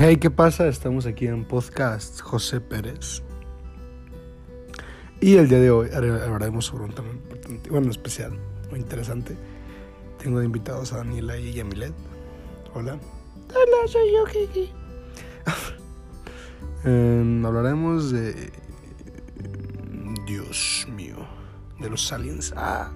Hey, ¿qué pasa? Estamos aquí en podcast José Pérez. Y el día de hoy hablaremos sobre un tema importante, bueno, especial, muy interesante. Tengo de invitados a Daniela y Yamilet. Hola. Hola, soy yo, Kiki. Em, hablaremos de. Dios mío. De los aliens. Ah.